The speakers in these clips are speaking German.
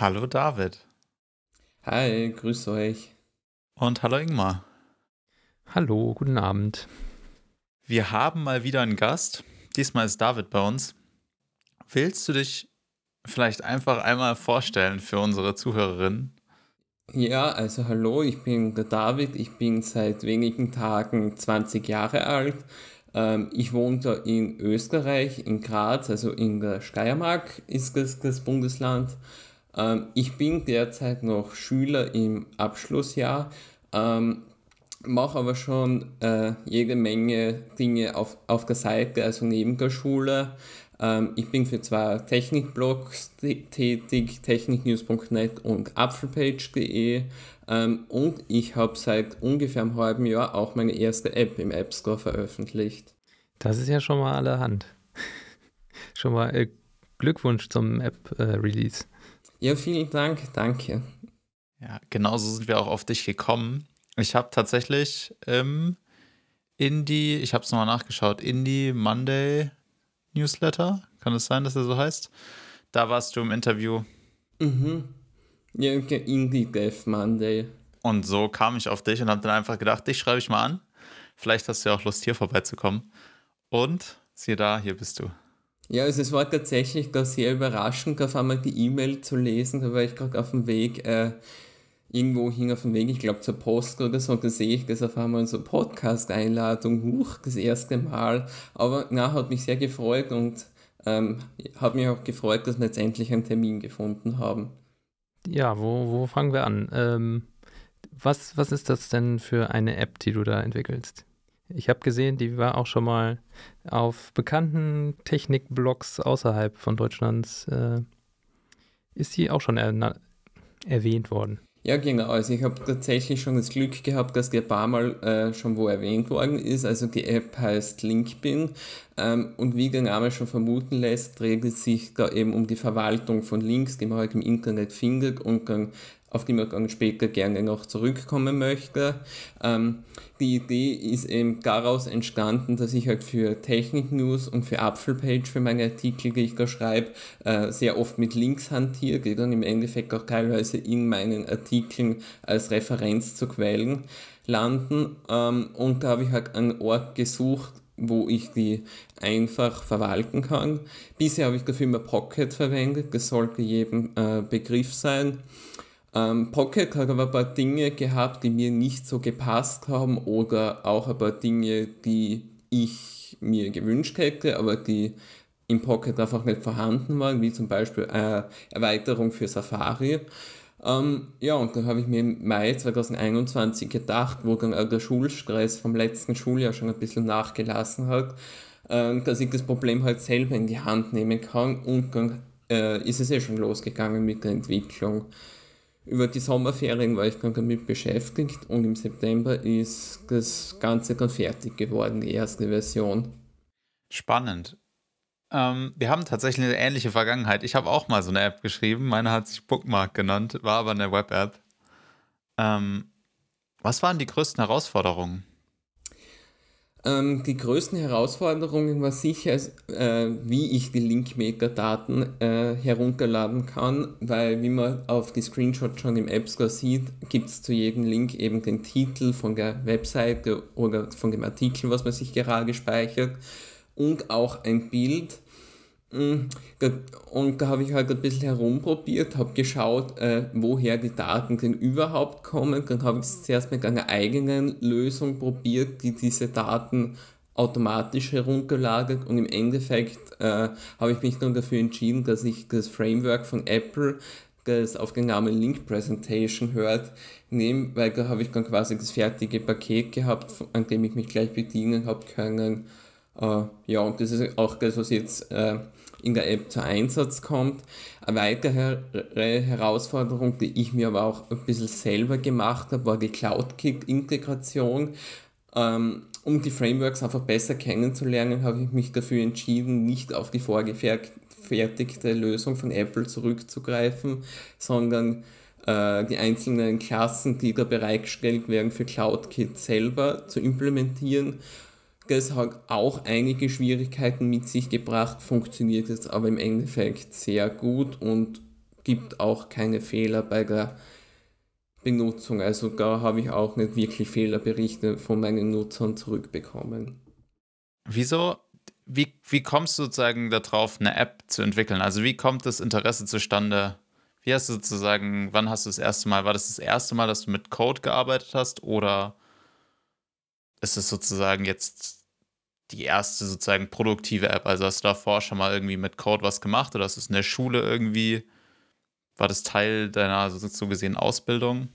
Hallo David. Hi, grüß euch. Und hallo Ingmar. Hallo, guten Abend. Wir haben mal wieder einen Gast. Diesmal ist David bei uns. Willst du dich vielleicht einfach einmal vorstellen für unsere Zuhörerinnen? Ja, also hallo, ich bin der David. Ich bin seit wenigen Tagen 20 Jahre alt. Ähm, ich wohne da in Österreich, in Graz, also in der Steiermark ist das, das Bundesland. Ähm, ich bin derzeit noch Schüler im Abschlussjahr, ähm, mache aber schon äh, jede Menge Dinge auf, auf der Seite, also neben der Schule. Ähm, ich bin für zwei Technikblogs tätig, techniknews.net und apfelpage.de. Ähm, und ich habe seit ungefähr einem halben Jahr auch meine erste App im App Store veröffentlicht. Das ist ja schon mal allerhand. schon mal äh, Glückwunsch zum App-Release. Äh, ja, vielen Dank, danke. Ja, genauso sind wir auch auf dich gekommen. Ich habe tatsächlich ähm, Indie, ich habe es nochmal nachgeschaut, Indie Monday Newsletter, kann es sein, dass er so heißt? Da warst du im Interview. Mhm. Ja, Indie Death Monday. Und so kam ich auf dich und habe dann einfach gedacht, dich schreibe ich mal an. Vielleicht hast du ja auch Lust, hier vorbeizukommen. Und siehe da, hier bist du. Ja, also es war tatsächlich da sehr überraschend, auf einmal die E-Mail zu lesen. Da war ich gerade auf dem Weg, äh, irgendwo hing auf dem Weg, ich glaube zur Post oder so, da sehe ich das auf einmal so Podcast-Einladung, huch, das erste Mal. Aber na, hat mich sehr gefreut und ähm, hat mich auch gefreut, dass wir jetzt endlich einen Termin gefunden haben. Ja, wo, wo fangen wir an? Ähm, was, was ist das denn für eine App, die du da entwickelst? Ich habe gesehen, die war auch schon mal auf bekannten Technikblogs außerhalb von Deutschlands. Äh, ist sie auch schon er erwähnt worden? Ja, genau. Also ich habe tatsächlich schon das Glück gehabt, dass die ein paar Mal äh, schon wo erwähnt worden ist. Also die App heißt Linkbin ähm, und wie der Name schon vermuten lässt, dreht es sich da eben um die Verwaltung von Links, die man halt im Internet findet und dann auf die man später gerne noch zurückkommen möchte. Ähm, die Idee ist eben daraus entstanden, dass ich halt für Technik News und für Apfelpage, für meine Artikel, die ich da schreibe, äh, sehr oft mit Links hantiere, die dann im Endeffekt auch teilweise in meinen Artikeln als Referenz zu Quellen landen. Ähm, und da habe ich halt einen Ort gesucht, wo ich die einfach verwalten kann. Bisher habe ich dafür immer Pocket verwendet, das sollte jedem äh, Begriff sein. Ähm, Pocket hat aber ein paar Dinge gehabt, die mir nicht so gepasst haben oder auch ein paar Dinge, die ich mir gewünscht hätte, aber die im Pocket einfach nicht vorhanden waren, wie zum Beispiel äh, Erweiterung für Safari. Ähm, ja, und dann habe ich mir im Mai 2021 gedacht, wo dann auch der Schulstress vom letzten Schuljahr schon ein bisschen nachgelassen hat, äh, dass ich das Problem halt selber in die Hand nehmen kann und dann äh, ist es eh schon losgegangen mit der Entwicklung. Über die Sommerferien war ich dann damit beschäftigt und im September ist das Ganze dann fertig geworden, die erste Version. Spannend. Ähm, wir haben tatsächlich eine ähnliche Vergangenheit. Ich habe auch mal so eine App geschrieben. Meine hat sich Bookmark genannt, war aber eine Web-App. Ähm, was waren die größten Herausforderungen? Ähm, die größten Herausforderungen war sicher, äh, wie ich die Linkmaker-Daten äh, herunterladen kann, weil wie man auf die Screenshots schon im App Store sieht, gibt es zu jedem Link eben den Titel von der Webseite oder von dem Artikel, was man sich gerade speichert und auch ein Bild und da habe ich halt ein bisschen herumprobiert, habe geschaut, äh, woher die Daten denn überhaupt kommen. Dann habe ich es zuerst mit einer eigenen Lösung probiert, die diese Daten automatisch herunterladet und im Endeffekt äh, habe ich mich dann dafür entschieden, dass ich das Framework von Apple, das auf den Namen Link Presentation hört, nehme, weil da habe ich dann quasi das fertige Paket gehabt, an dem ich mich gleich bedienen habe können. Äh, ja, und das ist auch das, was jetzt äh, in der App zu Einsatz kommt. Eine weitere Herausforderung, die ich mir aber auch ein bisschen selber gemacht habe, war die CloudKit-Integration. Ähm, um die Frameworks einfach besser kennenzulernen, habe ich mich dafür entschieden, nicht auf die vorgefertigte Lösung von Apple zurückzugreifen, sondern äh, die einzelnen Klassen, die da bereitgestellt werden für CloudKit selber zu implementieren das hat auch einige Schwierigkeiten mit sich gebracht, funktioniert jetzt aber im Endeffekt sehr gut und gibt auch keine Fehler bei der Benutzung. Also da habe ich auch nicht wirklich Fehlerberichte von meinen Nutzern zurückbekommen. Wieso? Wie, wie kommst du sozusagen darauf, eine App zu entwickeln? Also wie kommt das Interesse zustande? Wie hast du sozusagen, wann hast du das erste Mal, war das das erste Mal, dass du mit Code gearbeitet hast oder ist es sozusagen jetzt die erste sozusagen produktive App? Also hast du davor schon mal irgendwie mit Code was gemacht oder hast du es in der Schule irgendwie war das Teil deiner so gesehen Ausbildung?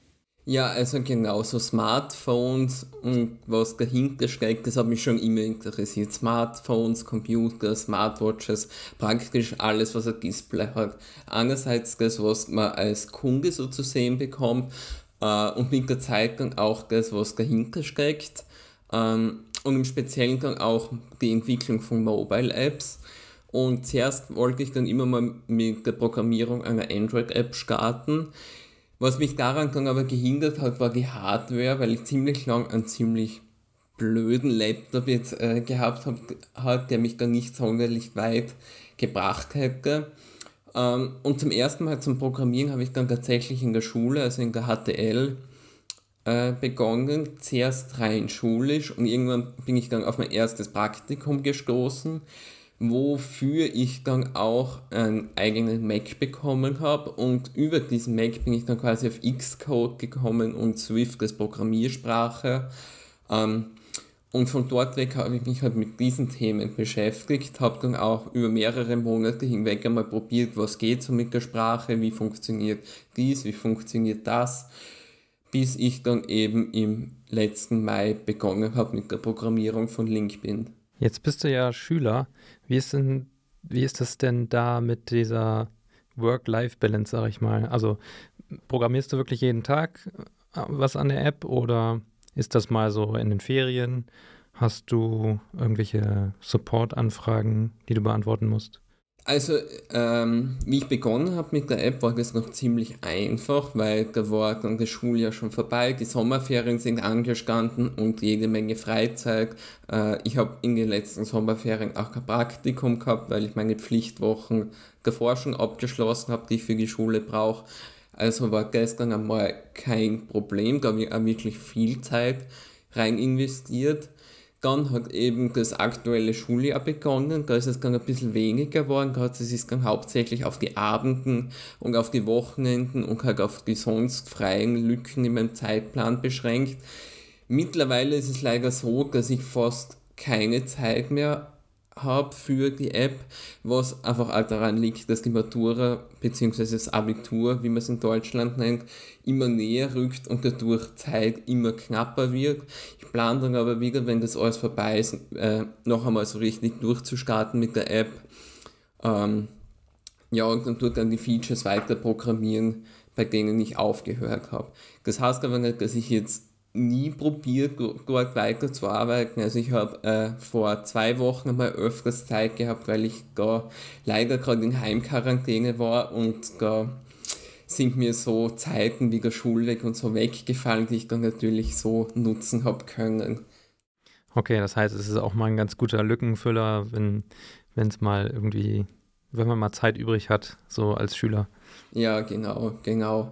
Ja, also genau, so Smartphones und was dahinter steckt, das hat mich schon immer interessiert. Smartphones, Computer, Smartwatches, praktisch alles, was ein Display hat. Einerseits das, was man als Kunde so zu sehen bekommt äh, und mit der Zeit dann auch das, was dahinter steckt. Ähm, und im Speziellen dann auch die Entwicklung von Mobile Apps. Und zuerst wollte ich dann immer mal mit der Programmierung einer Android-App starten. Was mich daran dann aber gehindert hat, war die Hardware, weil ich ziemlich lang einen ziemlich blöden Laptop jetzt äh, gehabt habe, der mich dann nicht sonderlich weit gebracht hätte. Ähm, und zum ersten Mal zum Programmieren habe ich dann tatsächlich in der Schule, also in der HTL, äh, begonnen, zuerst rein schulisch und irgendwann bin ich dann auf mein erstes Praktikum gestoßen wofür ich dann auch einen eigenen Mac bekommen habe und über diesen Mac bin ich dann quasi auf Xcode gekommen und Swift als Programmiersprache. Ähm, und von dort weg habe ich mich halt mit diesen Themen beschäftigt, habe dann auch über mehrere Monate hinweg einmal probiert, was geht so mit der Sprache, wie funktioniert dies, wie funktioniert das, bis ich dann eben im letzten Mai begonnen habe mit der Programmierung von LinkedIn. Jetzt bist du ja Schüler. Wie ist denn, wie ist das denn da mit dieser Work-Life-Balance, sag ich mal? Also programmierst du wirklich jeden Tag äh, was an der App oder ist das mal so in den Ferien? Hast du irgendwelche Support-Anfragen, die du beantworten musst? Also, ähm, wie ich begonnen habe mit der App, war das noch ziemlich einfach, weil da war dann das Schuljahr schon vorbei, die Sommerferien sind angestanden und jede Menge Freizeit. Äh, ich habe in den letzten Sommerferien auch kein Praktikum gehabt, weil ich meine Pflichtwochen davor schon abgeschlossen habe, die ich für die Schule brauche. Also war gestern einmal kein Problem, da habe ich auch wirklich viel Zeit rein investiert. Dann hat eben das aktuelle Schuljahr begonnen, da ist es dann ein bisschen weniger geworden, es sich dann hauptsächlich auf die Abenden und auf die Wochenenden und halt auf die sonst freien Lücken in meinem Zeitplan beschränkt. Mittlerweile ist es leider so, dass ich fast keine Zeit mehr habe für die App, was einfach auch daran liegt, dass die Matura bzw. das Abitur, wie man es in Deutschland nennt, immer näher rückt und dadurch Zeit immer knapper wird. Ich plane dann aber wieder, wenn das alles vorbei ist, äh, noch einmal so richtig durchzustarten mit der App. Ähm, ja, und dann tut dann die Features weiter programmieren, bei denen ich aufgehört habe. Das heißt aber nicht, dass ich jetzt nie probiert, dort weiterzuarbeiten. Also ich habe äh, vor zwei Wochen einmal öfters Zeit gehabt, weil ich da leider gerade in Heimquarantäne war und da sind mir so Zeiten wie der Schulweg und so weggefallen, die ich dann natürlich so nutzen habe können. Okay, das heißt, es ist auch mal ein ganz guter Lückenfüller, wenn es mal irgendwie, wenn man mal Zeit übrig hat, so als Schüler. Ja, genau, genau.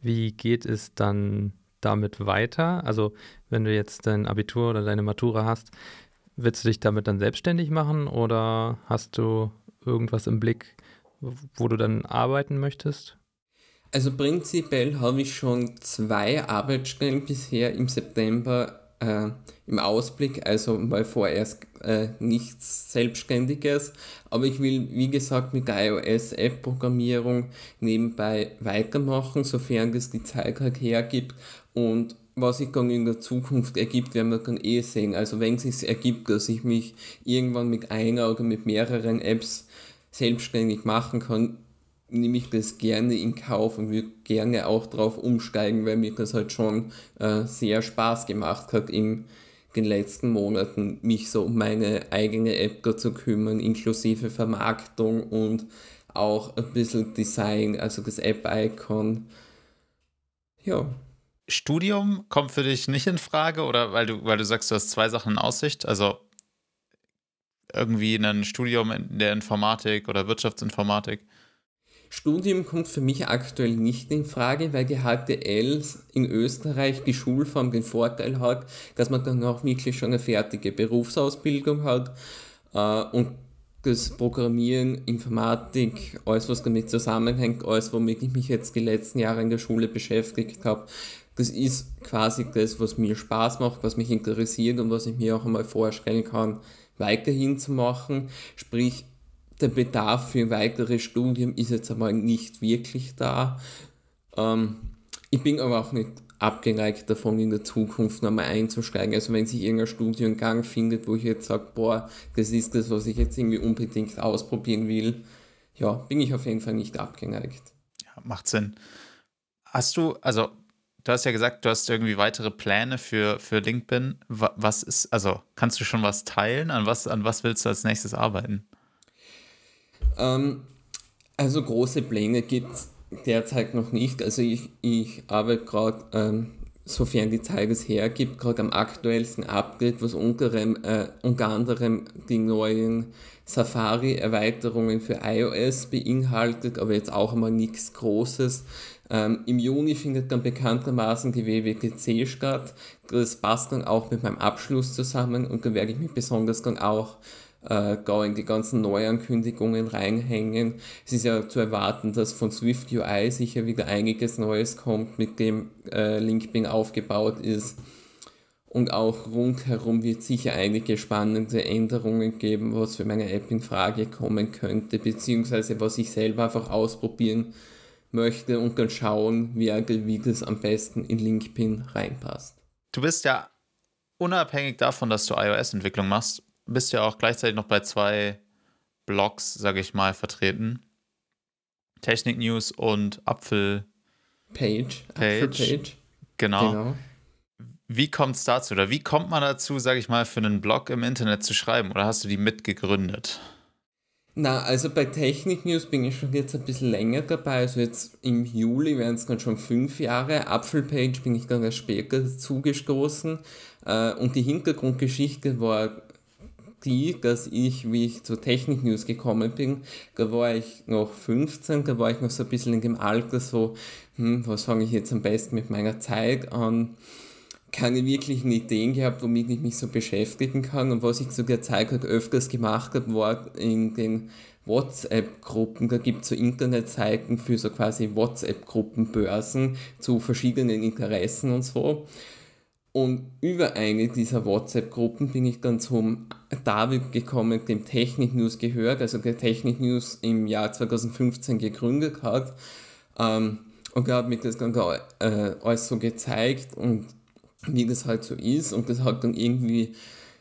Wie geht es dann damit weiter? Also wenn du jetzt dein Abitur oder deine Matura hast, willst du dich damit dann selbstständig machen oder hast du irgendwas im Blick, wo du dann arbeiten möchtest? Also prinzipiell habe ich schon zwei Arbeitsstellen bisher im September äh, im Ausblick, also mal vorerst äh, nichts Selbstständiges, aber ich will, wie gesagt, mit iOS-App-Programmierung nebenbei weitermachen, sofern das die Zeit halt hergibt und was sich dann in der Zukunft ergibt, werden wir dann eh sehen. Also wenn es sich ergibt, dass ich mich irgendwann mit einer oder mit mehreren Apps selbstständig machen kann, nehme ich das gerne in Kauf und würde gerne auch drauf umsteigen, weil mir das halt schon äh, sehr Spaß gemacht hat in den letzten Monaten, mich so um meine eigene App zu kümmern, inklusive Vermarktung und auch ein bisschen Design, also das App-Icon. Ja. Studium kommt für dich nicht in Frage oder weil du, weil du sagst, du hast zwei Sachen in Aussicht? Also irgendwie ein Studium in der Informatik oder Wirtschaftsinformatik? Studium kommt für mich aktuell nicht in Frage, weil die HTL in Österreich die Schulform den Vorteil hat, dass man dann auch wirklich schon eine fertige Berufsausbildung hat äh, und das Programmieren, Informatik, alles was damit zusammenhängt, alles womit ich mich jetzt die letzten Jahre in der Schule beschäftigt habe, das ist quasi das, was mir Spaß macht, was mich interessiert und was ich mir auch einmal vorstellen kann, weiterhin zu machen. Sprich, der Bedarf für ein weiteres Studium ist jetzt einmal nicht wirklich da. Ähm, ich bin aber auch nicht abgeneigt davon, in der Zukunft nochmal einzusteigen. Also wenn sich irgendein Studiengang findet, wo ich jetzt sage, boah, das ist das, was ich jetzt irgendwie unbedingt ausprobieren will, ja, bin ich auf jeden Fall nicht abgeneigt. Ja, macht Sinn. Hast du, also du hast ja gesagt, du hast irgendwie weitere Pläne für, für LinkedIn. Was ist, also kannst du schon was teilen? An was, an was willst du als nächstes arbeiten? Ähm, also große Pläne gibt es derzeit noch nicht. Also ich, ich arbeite gerade, ähm, sofern die Zeit es hergibt, gerade am aktuellsten Update, was unter, äh, unter anderem die neuen Safari-Erweiterungen für iOS beinhaltet, aber jetzt auch einmal nichts Großes. Ähm, Im Juni findet dann bekanntermaßen die WWDC statt. Das passt dann auch mit meinem Abschluss zusammen und da werde ich mich besonders dann auch äh, in die ganzen Neuankündigungen reinhängen. Es ist ja zu erwarten, dass von Swift UI sicher wieder einiges Neues kommt, mit dem äh, Linkbing aufgebaut ist. Und auch rundherum wird sicher einige spannende Änderungen geben, was für meine App in Frage kommen könnte, beziehungsweise was ich selber einfach ausprobieren möchte und dann schauen wie das am besten in LinkedIn reinpasst. Du bist ja unabhängig davon, dass du iOS-Entwicklung machst, bist ja auch gleichzeitig noch bei zwei Blogs, sage ich mal, vertreten. Technik News und Apfel Page. Page. Page. Genau. genau. Wie kommt es dazu? Oder wie kommt man dazu, sage ich mal, für einen Blog im Internet zu schreiben? Oder hast du die mitgegründet? Na, also bei Technik News bin ich schon jetzt ein bisschen länger dabei. Also jetzt im Juli werden es dann schon fünf Jahre. Apfelpage bin ich dann erst später zugestoßen. Äh, und die Hintergrundgeschichte war die, dass ich, wie ich zur Technik News gekommen bin, da war ich noch 15, da war ich noch so ein bisschen in dem Alter so, hm, was fange ich jetzt am besten mit meiner Zeit an? Keine wirklichen Ideen gehabt, womit ich mich so beschäftigen kann. Und was ich zu der Zeit halt öfters gemacht habe, war in den WhatsApp-Gruppen, da gibt es so Internetseiten für so quasi WhatsApp-Gruppenbörsen zu verschiedenen Interessen und so. Und über eine dieser WhatsApp-Gruppen bin ich dann zum David gekommen, dem Technik News gehört, also der Technik News im Jahr 2015 gegründet hat. Ähm, und er hat mir das dann äh, alles so gezeigt und wie das halt so ist. Und das hat dann irgendwie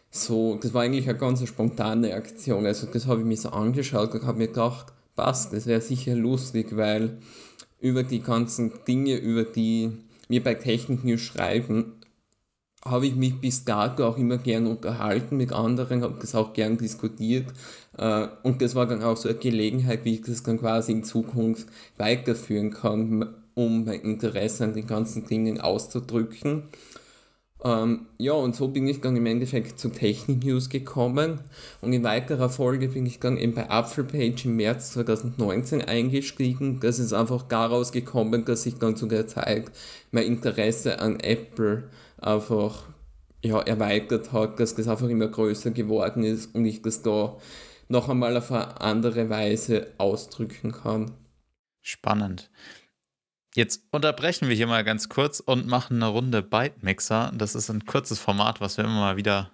so, das war eigentlich eine ganz spontane Aktion. Also das habe ich mir so angeschaut und habe mir gedacht, passt, das wäre sicher lustig, weil über die ganzen Dinge, über die wir bei Technik News schreiben, habe ich mich bis dato auch immer gern unterhalten mit anderen, habe das auch gern diskutiert. Äh, und das war dann auch so eine Gelegenheit, wie ich das dann quasi in Zukunft weiterführen kann, um mein Interesse an den ganzen Dingen auszudrücken. Ähm, ja, und so bin ich dann im Endeffekt zu Technik News gekommen und in weiterer Folge bin ich dann eben bei Apfelpage im März 2019 eingestiegen. Das ist einfach daraus gekommen, dass sich dann zu der Zeit mein Interesse an Apple einfach ja, erweitert hat, dass das einfach immer größer geworden ist und ich das da noch einmal auf eine andere Weise ausdrücken kann. Spannend. Jetzt unterbrechen wir hier mal ganz kurz und machen eine Runde Byte Mixer. Das ist ein kurzes Format, was wir immer mal wieder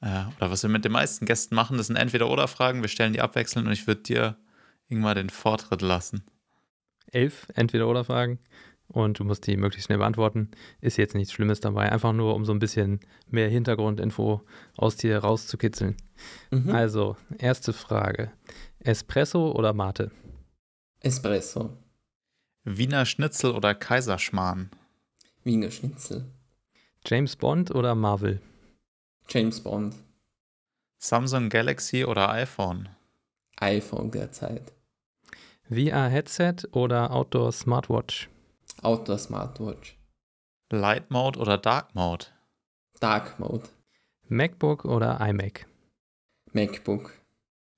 äh, oder was wir mit den meisten Gästen machen. Das sind entweder oder Fragen. Wir stellen die abwechselnd und ich würde dir irgendwann den Vortritt lassen. Elf entweder oder Fragen und du musst die möglichst schnell beantworten. Ist jetzt nichts Schlimmes dabei, einfach nur um so ein bisschen mehr Hintergrundinfo aus dir rauszukitzeln. Mhm. Also, erste Frage: Espresso oder Mate? Espresso. Wiener Schnitzel oder Kaiserschmarrn? Wiener Schnitzel. James Bond oder Marvel? James Bond. Samsung Galaxy oder iPhone? iPhone derzeit. VR-Headset oder Outdoor Smartwatch? Outdoor Smartwatch. Light Mode oder Dark Mode? Dark Mode. MacBook oder iMac? MacBook.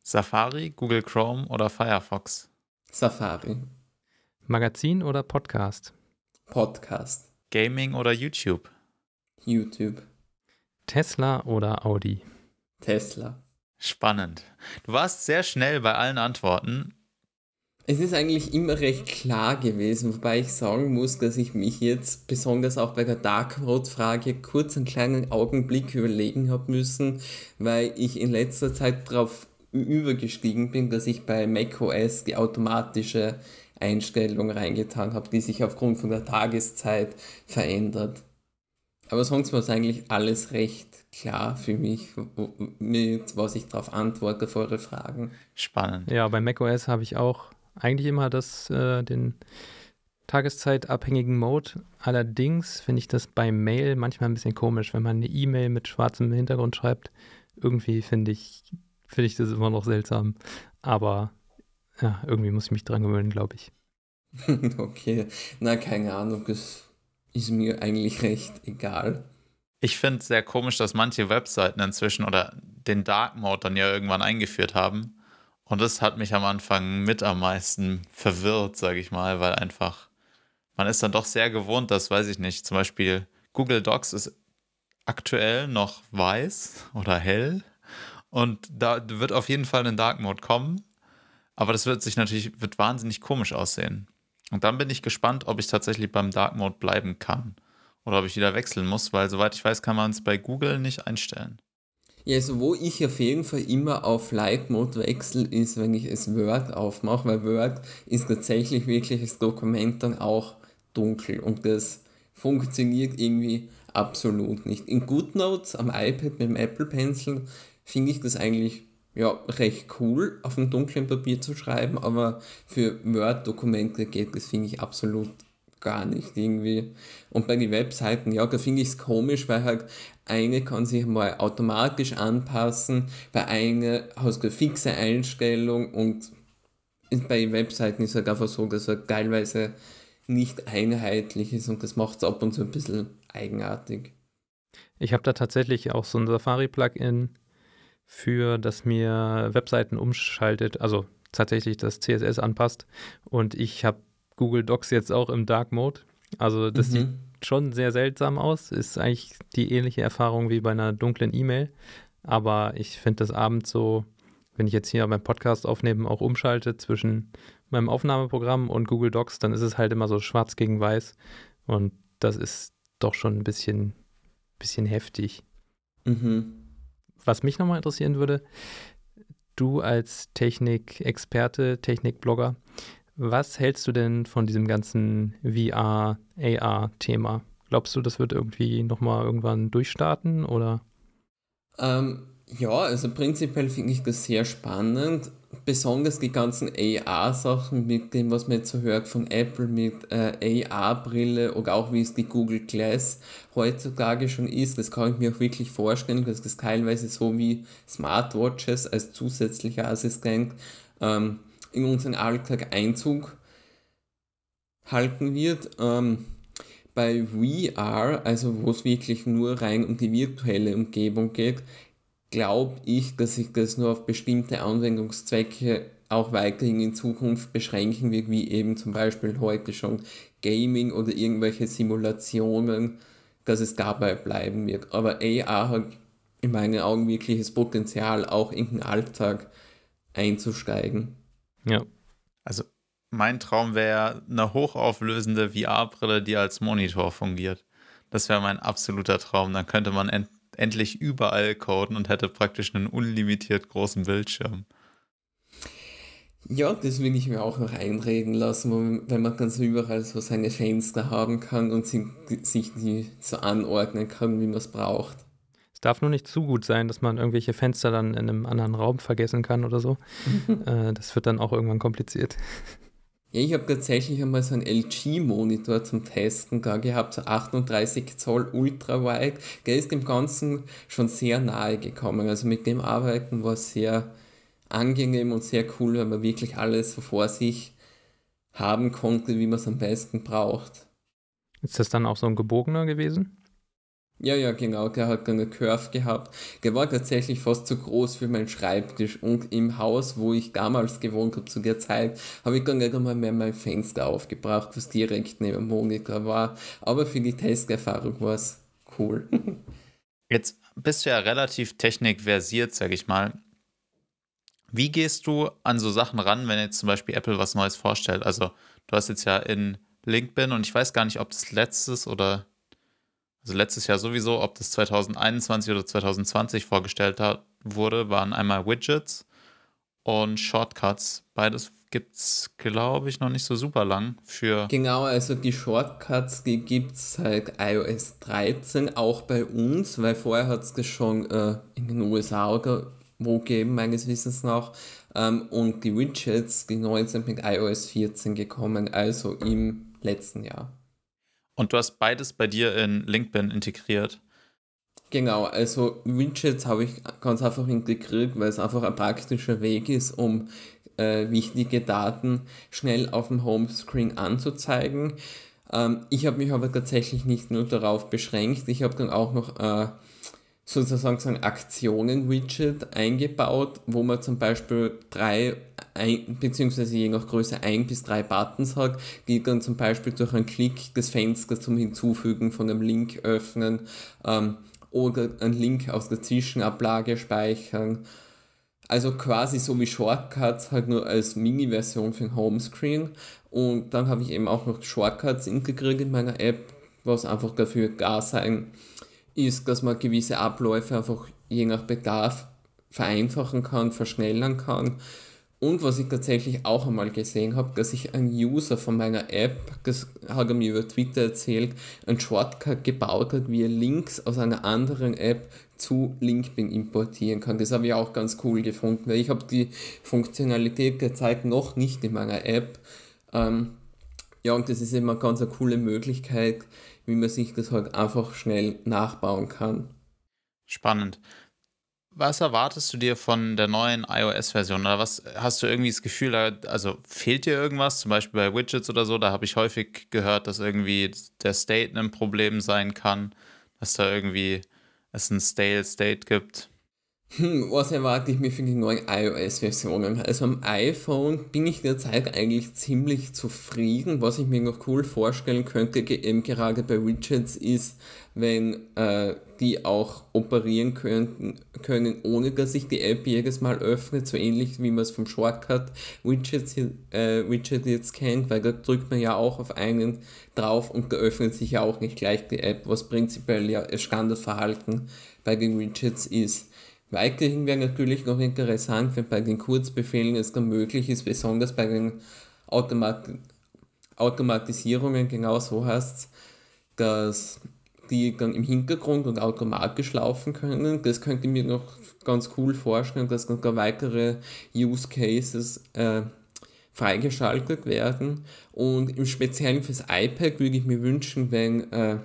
Safari, Google Chrome oder Firefox? Safari. Magazin oder Podcast? Podcast. Gaming oder YouTube? YouTube. Tesla oder Audi? Tesla. Spannend. Du warst sehr schnell bei allen Antworten. Es ist eigentlich immer recht klar gewesen, wobei ich sagen muss, dass ich mich jetzt besonders auch bei der Dark Mode-Frage kurz einen kleinen Augenblick überlegen habe müssen, weil ich in letzter Zeit darauf übergestiegen bin, dass ich bei macOS die automatische Einstellung reingetan habe, die sich aufgrund von der Tageszeit verändert. Aber sonst war es eigentlich alles recht klar für mich, mit was ich darauf antworte auf eure Fragen. Spannend. Ja, bei macOS habe ich auch eigentlich immer das, äh, den tageszeitabhängigen Mode. Allerdings finde ich das bei Mail manchmal ein bisschen komisch, wenn man eine E-Mail mit schwarzem Hintergrund schreibt. Irgendwie finde ich, finde ich das immer noch seltsam. Aber ja, irgendwie muss ich mich dran gewöhnen, glaube ich. okay, na keine Ahnung, das ist mir eigentlich recht egal. Ich finde es sehr komisch, dass manche Webseiten inzwischen oder den Dark Mode dann ja irgendwann eingeführt haben. Und das hat mich am Anfang mit am meisten verwirrt, sage ich mal, weil einfach man ist dann doch sehr gewohnt, dass, weiß ich nicht, zum Beispiel Google Docs ist aktuell noch weiß oder hell und da wird auf jeden Fall ein Dark Mode kommen, aber das wird sich natürlich, wird wahnsinnig komisch aussehen. Und dann bin ich gespannt, ob ich tatsächlich beim Dark Mode bleiben kann. Oder ob ich wieder wechseln muss, weil soweit ich weiß, kann man es bei Google nicht einstellen. Ja, also wo ich auf jeden Fall immer auf Light Mode wechsle, ist, wenn ich es Word aufmache, weil Word ist tatsächlich wirklich das Dokument dann auch dunkel und das funktioniert irgendwie absolut nicht. In GoodNotes am iPad mit dem Apple Pencil finde ich das eigentlich ja, recht cool, auf einem dunklen Papier zu schreiben, aber für Word-Dokumente geht das, finde ich, absolut gar nicht irgendwie. Und bei den Webseiten, ja, da finde ich es komisch, weil halt eine kann sich mal automatisch anpassen, bei einer hast du eine fixe Einstellung und bei Webseiten ist halt einfach so, dass er teilweise nicht einheitlich ist und das macht es ab und zu ein bisschen eigenartig. Ich habe da tatsächlich auch so ein Safari-Plugin für, das mir Webseiten umschaltet, also tatsächlich das CSS anpasst. Und ich habe Google Docs jetzt auch im Dark Mode. Also das mhm. sieht schon sehr seltsam aus. Ist eigentlich die ähnliche Erfahrung wie bei einer dunklen E-Mail. Aber ich finde das abends so, wenn ich jetzt hier meinen Podcast aufnehme, auch umschalte zwischen meinem Aufnahmeprogramm und Google Docs, dann ist es halt immer so schwarz gegen weiß. Und das ist doch schon ein bisschen, bisschen heftig. Mhm was mich nochmal interessieren würde, du als Technik-Experte, Technik-Blogger, was hältst du denn von diesem ganzen VR, AR-Thema? Glaubst du, das wird irgendwie nochmal irgendwann durchstarten oder? Ähm, ja, also prinzipiell finde ich das sehr spannend besonders die ganzen AR-Sachen mit dem, was man jetzt so hört von Apple mit äh, AR-Brille oder auch wie es die Google Glass heutzutage schon ist, das kann ich mir auch wirklich vorstellen, dass das teilweise so wie Smartwatches als zusätzlicher Assistent ähm, in unseren Alltag Einzug halten wird. Ähm, bei VR, also wo es wirklich nur rein um die virtuelle Umgebung geht, glaube ich, dass sich das nur auf bestimmte Anwendungszwecke auch weiterhin in Zukunft beschränken wird, wie eben zum Beispiel heute schon Gaming oder irgendwelche Simulationen, dass es dabei bleiben wird. Aber AR hat in meinen Augen wirkliches Potenzial, auch in den Alltag einzusteigen. Ja. Also mein Traum wäre eine hochauflösende VR-Brille, die als Monitor fungiert. Das wäre mein absoluter Traum. Dann könnte man endlich überall coden und hätte praktisch einen unlimitiert großen Bildschirm. Ja, das will ich mir auch noch einreden lassen, wenn man ganz überall so seine Fenster haben kann und sich die so anordnen kann, wie man es braucht. Es darf nur nicht zu gut sein, dass man irgendwelche Fenster dann in einem anderen Raum vergessen kann oder so. äh, das wird dann auch irgendwann kompliziert. Ja, ich habe tatsächlich einmal so einen LG-Monitor zum Testen da gehabt, so 38 Zoll Ultrawide. Der ist dem Ganzen schon sehr nahe gekommen. Also mit dem Arbeiten war sehr angenehm und sehr cool, weil man wirklich alles so vor sich haben konnte, wie man es am besten braucht. Ist das dann auch so ein gebogener gewesen? Ja, ja, genau. Der hat eine Curve gehabt. Der war tatsächlich fast zu groß für meinen Schreibtisch. Und im Haus, wo ich damals gewohnt habe zu der Zeit, habe ich gar nicht einmal mehr mein Fenster aufgebracht, was direkt neben Monitor war. Aber für die Testerfahrung war es cool. Jetzt bist du ja relativ technikversiert, sag ich mal. Wie gehst du an so Sachen ran, wenn jetzt zum Beispiel Apple was Neues vorstellt? Also, du hast jetzt ja in LinkedIn und ich weiß gar nicht, ob das letztes oder also letztes Jahr sowieso, ob das 2021 oder 2020 vorgestellt hat, wurde, waren einmal Widgets und Shortcuts. Beides gibt es, glaube ich, noch nicht so super lang für. Genau, also die Shortcuts, die gibt es seit iOS 13 auch bei uns, weil vorher hat es das schon äh, in den USA oder wo gegeben, meines Wissens nach. Ähm, und die Widgets, die neuen sind mit iOS 14 gekommen, also im letzten Jahr. Und du hast beides bei dir in LinkedIn integriert. Genau, also Widgets habe ich ganz einfach integriert, weil es einfach ein praktischer Weg ist, um äh, wichtige Daten schnell auf dem Homescreen anzuzeigen. Ähm, ich habe mich aber tatsächlich nicht nur darauf beschränkt, ich habe dann auch noch äh, sozusagen so ein Aktionen-Widget eingebaut, wo man zum Beispiel drei, ein, beziehungsweise je nach Größe ein bis drei Buttons hat, die dann zum Beispiel durch einen Klick das Fenster zum Hinzufügen von einem Link öffnen ähm, oder einen Link aus der Zwischenablage speichern. Also quasi so wie Shortcuts, halt nur als Mini-Version für den Homescreen. Und dann habe ich eben auch noch Shortcuts integriert in meiner App, was einfach dafür gar sein ist, dass man gewisse Abläufe einfach je nach Bedarf vereinfachen kann, verschnellern kann. Und was ich tatsächlich auch einmal gesehen habe, dass ich ein User von meiner App, das hat er mir über Twitter erzählt, einen Shortcut gebaut hat, wie er Links aus einer anderen App zu LinkedIn importieren kann. Das habe ich auch ganz cool gefunden, weil ich habe die Funktionalität derzeit noch nicht in meiner App. Ähm, ja, und das ist immer ganz eine coole Möglichkeit, wie man sich das halt einfach schnell nachbauen kann. Spannend. Was erwartest du dir von der neuen iOS-Version? Oder was hast du irgendwie das Gefühl, also fehlt dir irgendwas? Zum Beispiel bei Widgets oder so, da habe ich häufig gehört, dass irgendwie der State ein Problem sein kann, dass da irgendwie es ein Stale State gibt. Hm, was erwarte ich mir für die neuen iOS-Versionen? Also am iPhone bin ich derzeit eigentlich ziemlich zufrieden. Was ich mir noch cool vorstellen könnte, eben gerade bei Widgets, ist, wenn äh, die auch operieren könnten, können, ohne dass sich die App jedes Mal öffnet, so ähnlich wie man es vom Shortcut Widgets, äh, Widget jetzt kennt, weil da drückt man ja auch auf einen drauf und da öffnet sich ja auch nicht gleich die App, was prinzipiell ja Standardverhalten bei den Widgets ist. Weiterhin wäre natürlich noch interessant, wenn bei den Kurzbefehlen es dann möglich ist, besonders bei den Automat Automatisierungen genau so heißt dass die dann im Hintergrund und automatisch laufen können. Das könnte ich mir noch ganz cool vorstellen, dass dann gar weitere Use Cases äh, freigeschaltet werden. Und im Speziellen fürs iPad würde ich mir wünschen, wenn äh,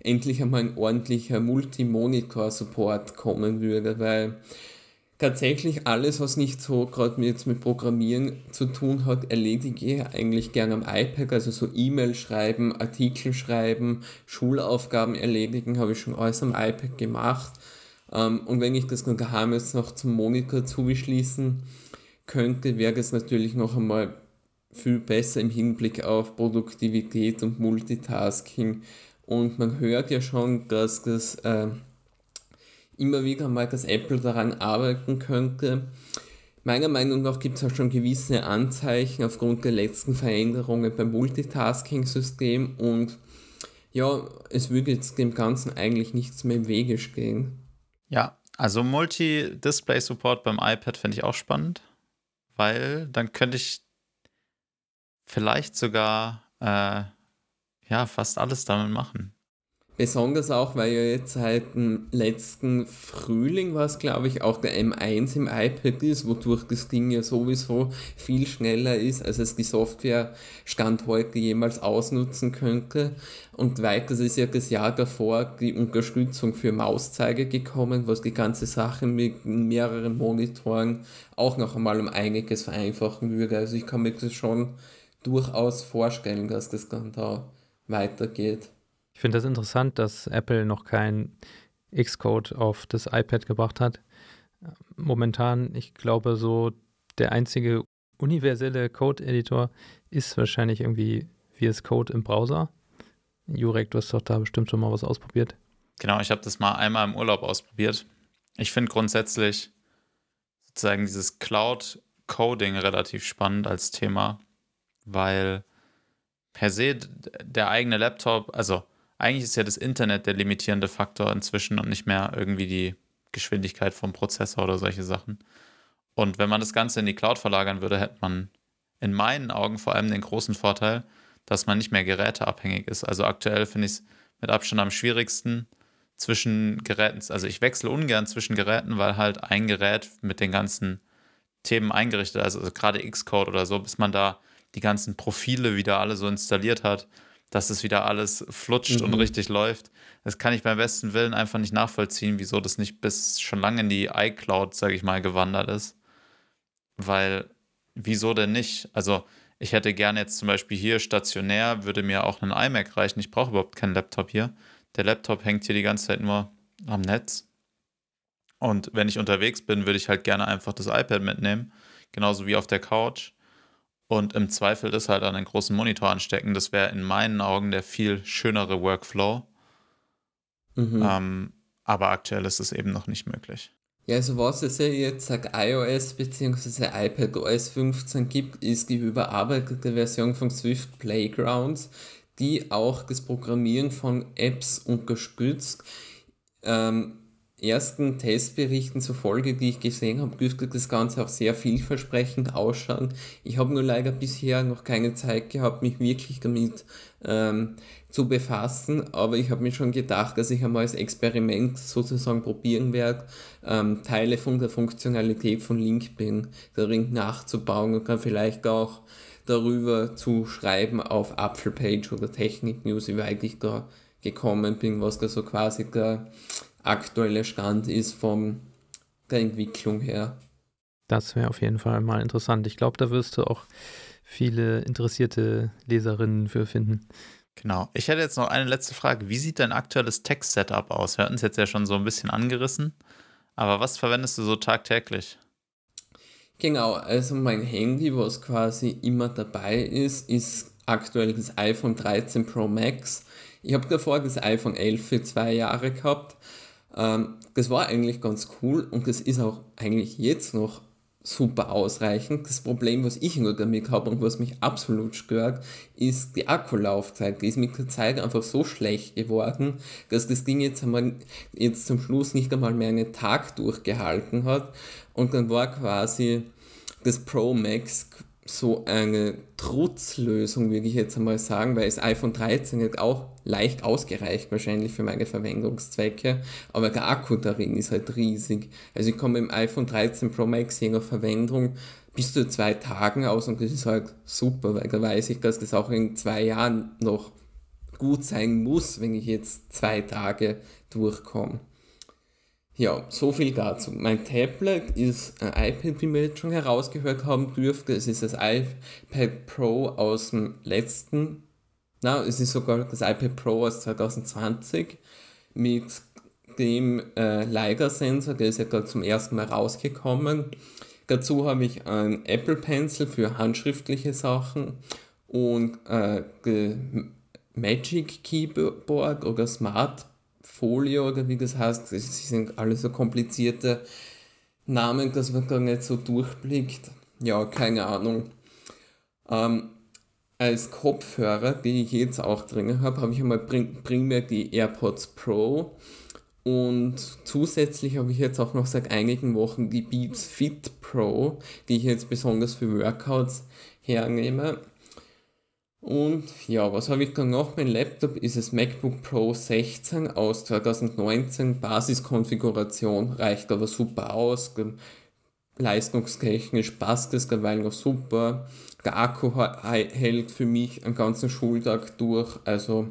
endlich einmal ein ordentlicher Multi-Monitor-Support kommen würde, weil tatsächlich alles, was nicht so gerade jetzt mit Programmieren zu tun hat, erledige ich eigentlich gerne am iPad, also so E-Mail schreiben, Artikel schreiben, Schulaufgaben erledigen, habe ich schon alles am iPad gemacht. Ähm, und wenn ich das dann daheim jetzt noch zum Monitor zuschließen könnte, wäre das natürlich noch einmal viel besser im Hinblick auf Produktivität und Multitasking, und man hört ja schon, dass das äh, immer wieder mal, dass Apple daran arbeiten könnte. Meiner Meinung nach gibt es auch schon gewisse Anzeichen aufgrund der letzten Veränderungen beim Multitasking-System und ja, es würde jetzt dem Ganzen eigentlich nichts mehr im Wege stehen. Ja, also Multi-Display-Support beim iPad fände ich auch spannend, weil dann könnte ich vielleicht sogar äh, ja, fast alles damit machen. Besonders auch, weil ja jetzt seit dem letzten Frühling war es, glaube ich, auch der M1 im iPad ist, wodurch das Ding ja sowieso viel schneller ist, als es die Software Stand heute jemals ausnutzen könnte. Und weiter ist ja das Jahr davor die Unterstützung für Mauszeiger gekommen, was die ganze Sache mit mehreren Monitoren auch noch einmal um einiges vereinfachen würde. Also ich kann mir das schon durchaus vorstellen, dass das dann da weitergeht. Ich finde das interessant, dass Apple noch kein Xcode auf das iPad gebracht hat. Momentan, ich glaube, so der einzige universelle Code-Editor ist wahrscheinlich irgendwie VS Code im Browser. Jurek, du hast doch da bestimmt schon mal was ausprobiert. Genau, ich habe das mal einmal im Urlaub ausprobiert. Ich finde grundsätzlich sozusagen dieses Cloud-Coding relativ spannend als Thema, weil per se der eigene Laptop, also eigentlich ist ja das Internet der limitierende Faktor inzwischen und nicht mehr irgendwie die Geschwindigkeit vom Prozessor oder solche Sachen. Und wenn man das Ganze in die Cloud verlagern würde, hätte man in meinen Augen vor allem den großen Vorteil, dass man nicht mehr geräteabhängig ist. Also aktuell finde ich es mit Abstand am schwierigsten zwischen Geräten. Also ich wechsle ungern zwischen Geräten, weil halt ein Gerät mit den ganzen Themen eingerichtet, also, also gerade Xcode oder so, bis man da die ganzen Profile wieder alle so installiert hat, dass es wieder alles flutscht mhm. und richtig läuft. Das kann ich beim besten Willen einfach nicht nachvollziehen, wieso das nicht bis schon lange in die iCloud, sage ich mal, gewandert ist. Weil, wieso denn nicht? Also, ich hätte gerne jetzt zum Beispiel hier stationär, würde mir auch ein iMac reichen. Ich brauche überhaupt keinen Laptop hier. Der Laptop hängt hier die ganze Zeit nur am Netz. Und wenn ich unterwegs bin, würde ich halt gerne einfach das iPad mitnehmen. Genauso wie auf der Couch und im Zweifel das halt an einen großen Monitor anstecken. Das wäre in meinen Augen der viel schönere Workflow. Mhm. Ähm, aber aktuell ist es eben noch nicht möglich. Ja, also was es ja jetzt seit iOS bzw. iPadOS 15 gibt, ist die überarbeitete Version von Swift Playgrounds, die auch das Programmieren von Apps unterstützt. Ähm, ersten Testberichten zufolge, die ich gesehen habe, dürfte das Ganze auch sehr vielversprechend ausschauen. Ich habe nur leider bisher noch keine Zeit gehabt, mich wirklich damit ähm, zu befassen, aber ich habe mir schon gedacht, dass ich einmal als Experiment sozusagen probieren werde, ähm, Teile von der Funktionalität von LinkedIn darin nachzubauen und kann vielleicht auch darüber zu schreiben auf Apfelpage oder Technik News, wie weit ich da gekommen bin, was da so quasi der aktuelle Stand ist von der Entwicklung her. Das wäre auf jeden Fall mal interessant. Ich glaube, da wirst du auch viele interessierte Leserinnen für finden. Genau. Ich hätte jetzt noch eine letzte Frage. Wie sieht dein aktuelles Text-Setup aus? Wir hatten es jetzt ja schon so ein bisschen angerissen. Aber was verwendest du so tagtäglich? Genau, also mein Handy, was quasi immer dabei ist, ist aktuell das iPhone 13 Pro Max. Ich habe davor das iPhone 11 für zwei Jahre gehabt das war eigentlich ganz cool und das ist auch eigentlich jetzt noch super ausreichend. Das Problem, was ich nur damit habe und was mich absolut stört, ist die Akkulaufzeit. Die ist mit der Zeit einfach so schlecht geworden, dass das Ding jetzt einmal jetzt zum Schluss nicht einmal mehr einen Tag durchgehalten hat. Und dann war quasi das Pro Max so eine Trutzlösung, würde ich jetzt einmal sagen, weil das iPhone 13 hat auch leicht ausgereicht wahrscheinlich für meine Verwendungszwecke, aber der Akku darin ist halt riesig. Also ich komme im iPhone 13 Pro Max je nach Verwendung bis zu zwei Tagen aus und das ist halt super, weil da weiß ich, dass das auch in zwei Jahren noch gut sein muss, wenn ich jetzt zwei Tage durchkomme. Ja, so viel dazu. Mein Tablet ist ein iPad, wie wir jetzt schon herausgehört haben dürfte. Es ist das iPad Pro aus dem letzten, na, es ist sogar das iPad Pro aus 2020 mit dem äh, LiDAR-Sensor, der ist ja gerade zum ersten Mal rausgekommen. Dazu habe ich ein Apple Pencil für handschriftliche Sachen und äh, Magic Keyboard oder Smart Folie oder wie das heißt, das sind alle so komplizierte Namen, dass man gar nicht so durchblickt. Ja, keine Ahnung. Ähm, als Kopfhörer, die ich jetzt auch drin habe, habe ich einmal primär die AirPods Pro und zusätzlich habe ich jetzt auch noch seit einigen Wochen die Beats Fit Pro, die ich jetzt besonders für Workouts hernehme. Und ja, was habe ich dann noch? Mein Laptop ist das MacBook Pro 16 aus 2019. Basiskonfiguration reicht aber super aus. Leistungstechnisch passt es derweil noch super. Der Akku hält für mich einen ganzen Schultag durch. Also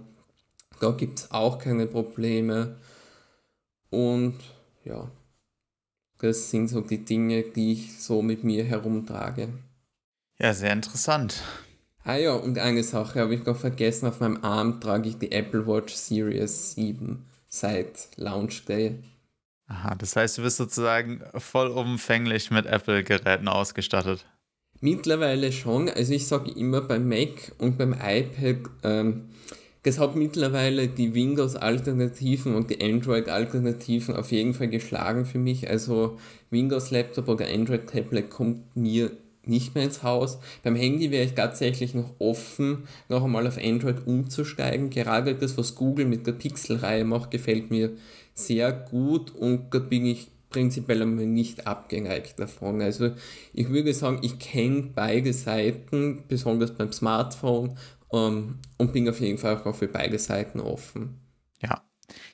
da gibt es auch keine Probleme. Und ja, das sind so die Dinge, die ich so mit mir herumtrage. Ja, sehr interessant. Ah ja, und eine Sache habe ich noch vergessen. Auf meinem Arm trage ich die Apple Watch Series 7 seit Launch Day. Aha, das heißt, du bist sozusagen vollumfänglich mit Apple-Geräten ausgestattet. Mittlerweile schon. Also ich sage immer beim Mac und beim iPad, ähm, das hat mittlerweile die Windows-Alternativen und die Android-Alternativen auf jeden Fall geschlagen für mich. Also Windows-Laptop oder Android-Tablet kommt mir nicht mehr ins Haus. Beim Handy wäre ich tatsächlich noch offen, noch einmal auf Android umzusteigen. Gerade das, was Google mit der Pixel-Reihe macht, gefällt mir sehr gut und da bin ich prinzipiell einmal nicht abgeneigt davon. Also ich würde sagen, ich kenne beide Seiten, besonders beim Smartphone ähm, und bin auf jeden Fall auch für beide Seiten offen. Ja,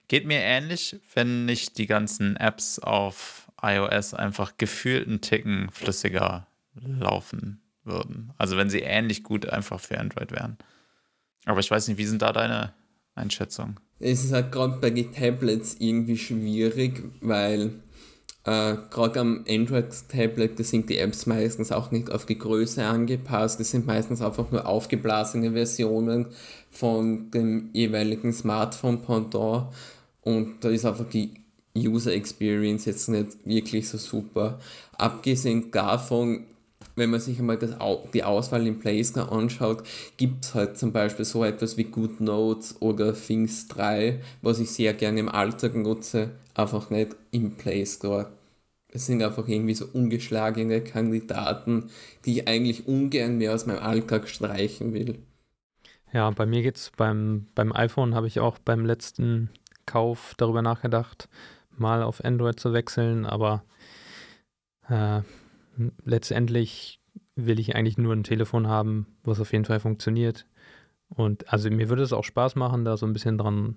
geht mir ähnlich, wenn nicht die ganzen Apps auf iOS einfach gefühlt einen Ticken flüssiger laufen würden. Also wenn sie ähnlich gut einfach für Android wären. Aber ich weiß nicht, wie sind da deine Einschätzungen? Es ist halt gerade bei den Tablets irgendwie schwierig, weil äh, gerade am Android-Tablet, sind die Apps meistens auch nicht auf die Größe angepasst. Das sind meistens einfach nur aufgeblasene Versionen von dem jeweiligen Smartphone-Pendant. Und da ist einfach die User Experience jetzt nicht wirklich so super. Abgesehen davon wenn man sich einmal das, die Auswahl im Play Store anschaut, gibt es halt zum Beispiel so etwas wie Good Notes oder Things 3, was ich sehr gerne im Alltag nutze, einfach nicht im Play Store. Es sind einfach irgendwie so ungeschlagene Kandidaten, die ich eigentlich ungern mehr aus meinem Alltag streichen will. Ja, bei mir geht es beim, beim iPhone, habe ich auch beim letzten Kauf darüber nachgedacht, mal auf Android zu wechseln, aber äh, letztendlich will ich eigentlich nur ein Telefon haben, was auf jeden Fall funktioniert. Und also mir würde es auch Spaß machen, da so ein bisschen dran,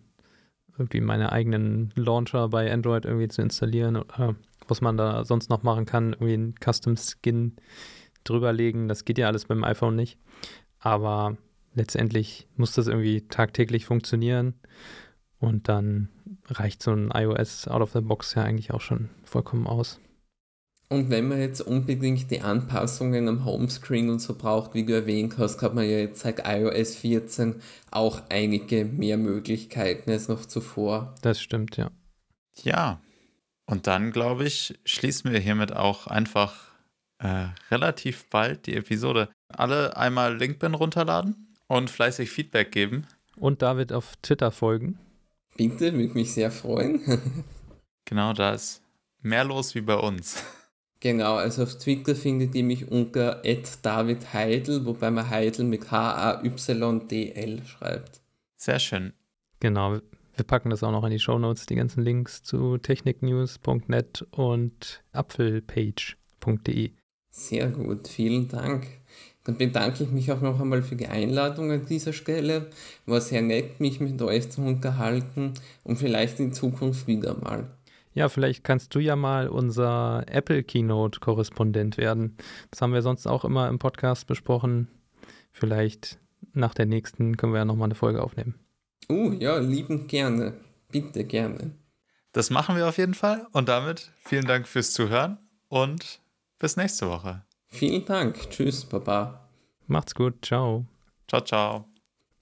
irgendwie meine eigenen Launcher bei Android irgendwie zu installieren oder was man da sonst noch machen kann, irgendwie einen Custom Skin drüberlegen. Das geht ja alles beim iPhone nicht. Aber letztendlich muss das irgendwie tagtäglich funktionieren. Und dann reicht so ein iOS out of the box ja eigentlich auch schon vollkommen aus. Und wenn man jetzt unbedingt die Anpassungen am Homescreen und so braucht, wie du erwähnt hast, hat man ja jetzt seit iOS 14 auch einige mehr Möglichkeiten als noch zuvor. Das stimmt, ja. Ja, und dann glaube ich, schließen wir hiermit auch einfach äh, relativ bald die Episode. Alle einmal LinkedIn runterladen und fleißig Feedback geben. Und David auf Twitter folgen. Bitte, würde mich sehr freuen. genau, da ist mehr los wie bei uns. Genau, also auf Twitter findet ihr mich unter David Heidel, wobei man Heidel mit H-A-Y-D-L schreibt. Sehr schön. Genau, wir packen das auch noch in die Show Notes, die ganzen Links zu techniknews.net und apfelpage.de. Sehr gut, vielen Dank. Dann bedanke ich mich auch noch einmal für die Einladung an dieser Stelle. War sehr nett, mich mit euch zu unterhalten und vielleicht in Zukunft wieder mal. Ja, vielleicht kannst du ja mal unser Apple Keynote-Korrespondent werden. Das haben wir sonst auch immer im Podcast besprochen. Vielleicht nach der nächsten können wir ja nochmal eine Folge aufnehmen. Uh, ja, liebend gerne. Bitte gerne. Das machen wir auf jeden Fall. Und damit vielen Dank fürs Zuhören und bis nächste Woche. Vielen Dank. Tschüss, Papa. Macht's gut. Ciao. Ciao, ciao.